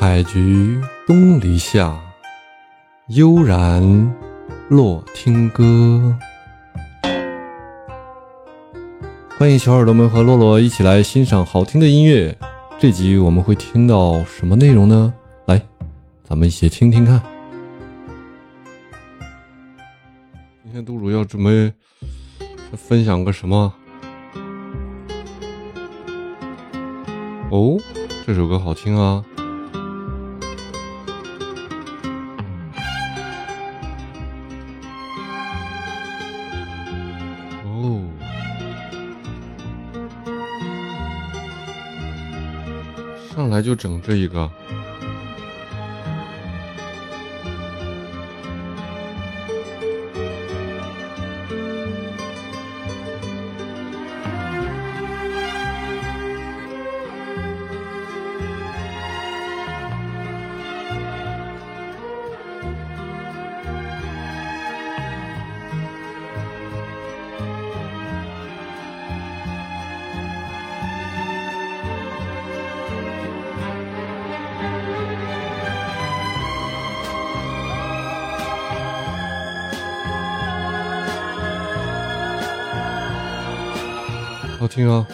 采菊东篱下，悠然落听歌。欢迎小耳朵们和洛洛一起来欣赏好听的音乐。这集我们会听到什么内容呢？来，咱们一起听听看。今天杜主要准备分享个什么？哦，这首歌好听啊！上来就整这一个。好听啊！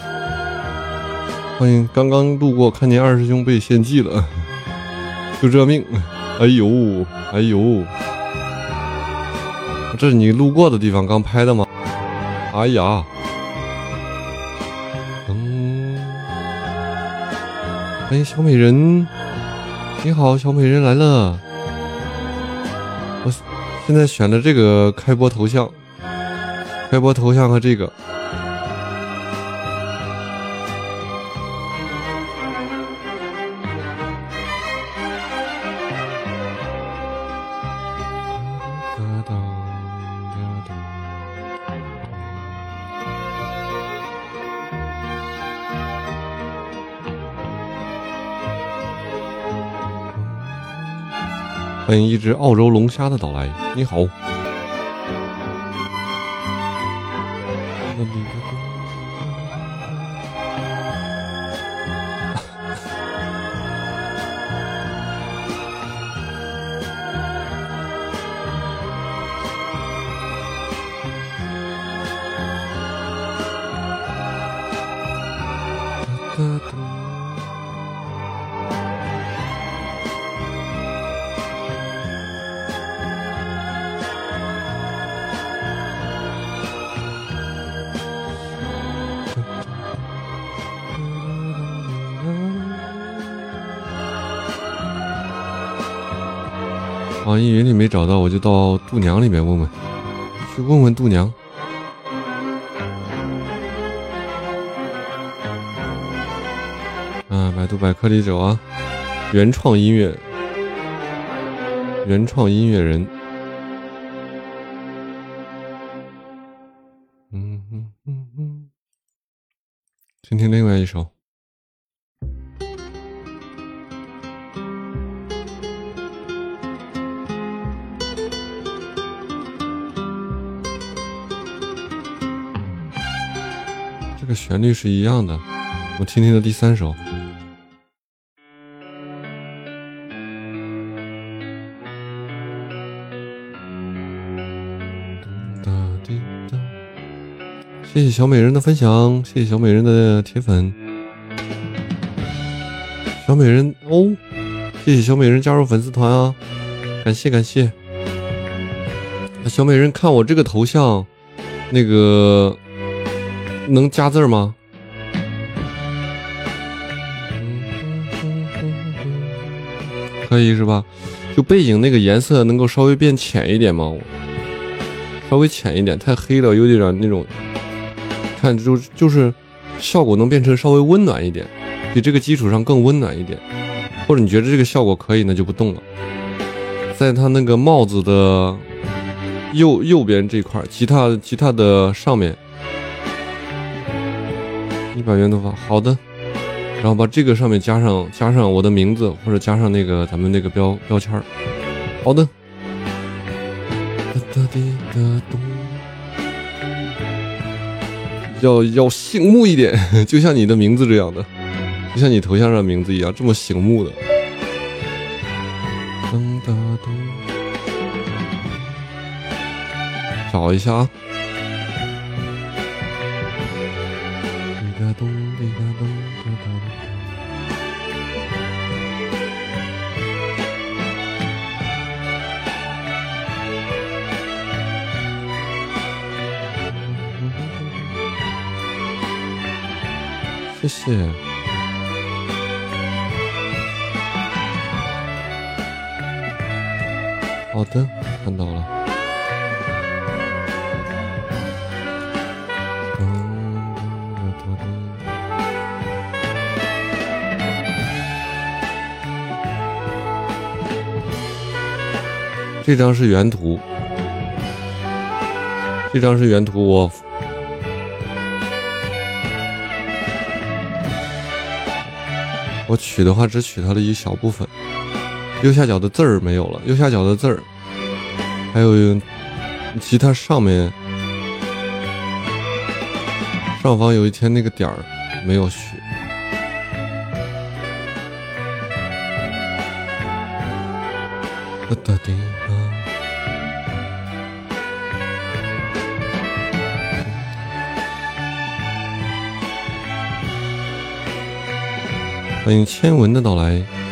欢迎刚刚路过，看见二师兄被献祭了，就这命！哎呦，哎呦，这是你路过的地方刚拍的吗？哎呀，嗯，欢迎小美人，你好，小美人来了。我现在选的这个开播头像，开播头像和这个。欢迎一只澳洲龙虾的到来，你好。网易云里没找到，我就到度娘里面问问，去问问度娘。啊，百度百科里找啊，原创音乐，原创音乐人。嗯嗯嗯嗯，听听另外一首。旋律是一样的，我听听的第三首。谢谢小美人的分享，谢谢小美人的铁粉。小美人哦，谢谢小美人加入粉丝团啊，感谢感谢。小美人看我这个头像，那个。能加字吗？可以是吧？就背景那个颜色能够稍微变浅一点吗？稍微浅一点，太黑了，有点那种。看，就就是效果能变成稍微温暖一点，比这个基础上更温暖一点。或者你觉得这个效果可以，那就不动了。在它那个帽子的右右边这块，吉他吉他的上面。一百元头发，好的，然后把这个上面加上加上我的名字，或者加上那个咱们那个标标签儿，好的。要要醒目一点，就像你的名字这样的，就像你头像上名字一样，这么醒目的。找一下啊。谢谢。好的，看到了。这张是原图，这张是原图，我。我取的话，只取它的一小部分，右下角的字儿没有了，右下角的字儿，还有吉他上面上方有一天那个点儿没有取。哒哒滴欢迎千文的到来。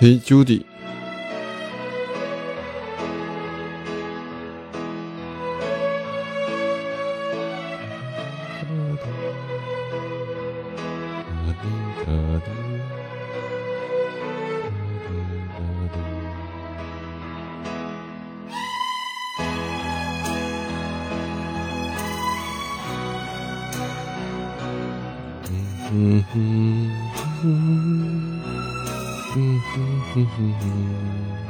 嘿，Judy。嗯哼哼，嗯哼哼哼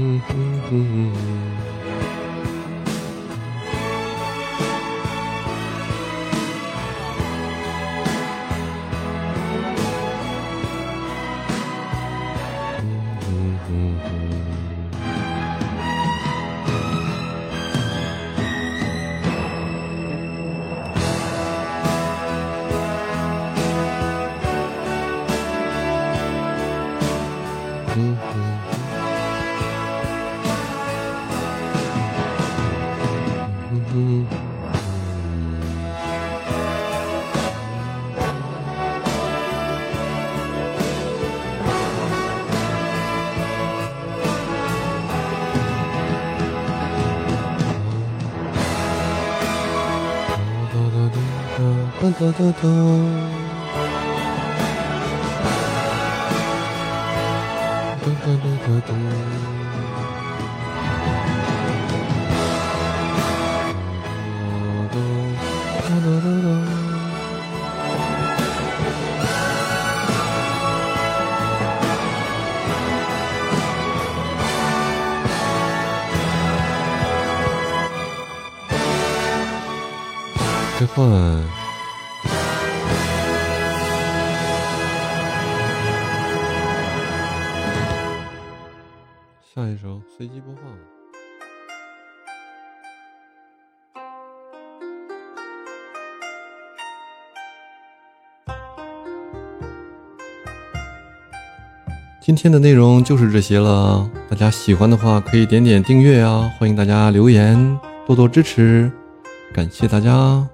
嗯嗯嗯嗯。Cái 首随机播放。今天的内容就是这些了，大家喜欢的话可以点点订阅啊！欢迎大家留言，多多支持，感谢大家。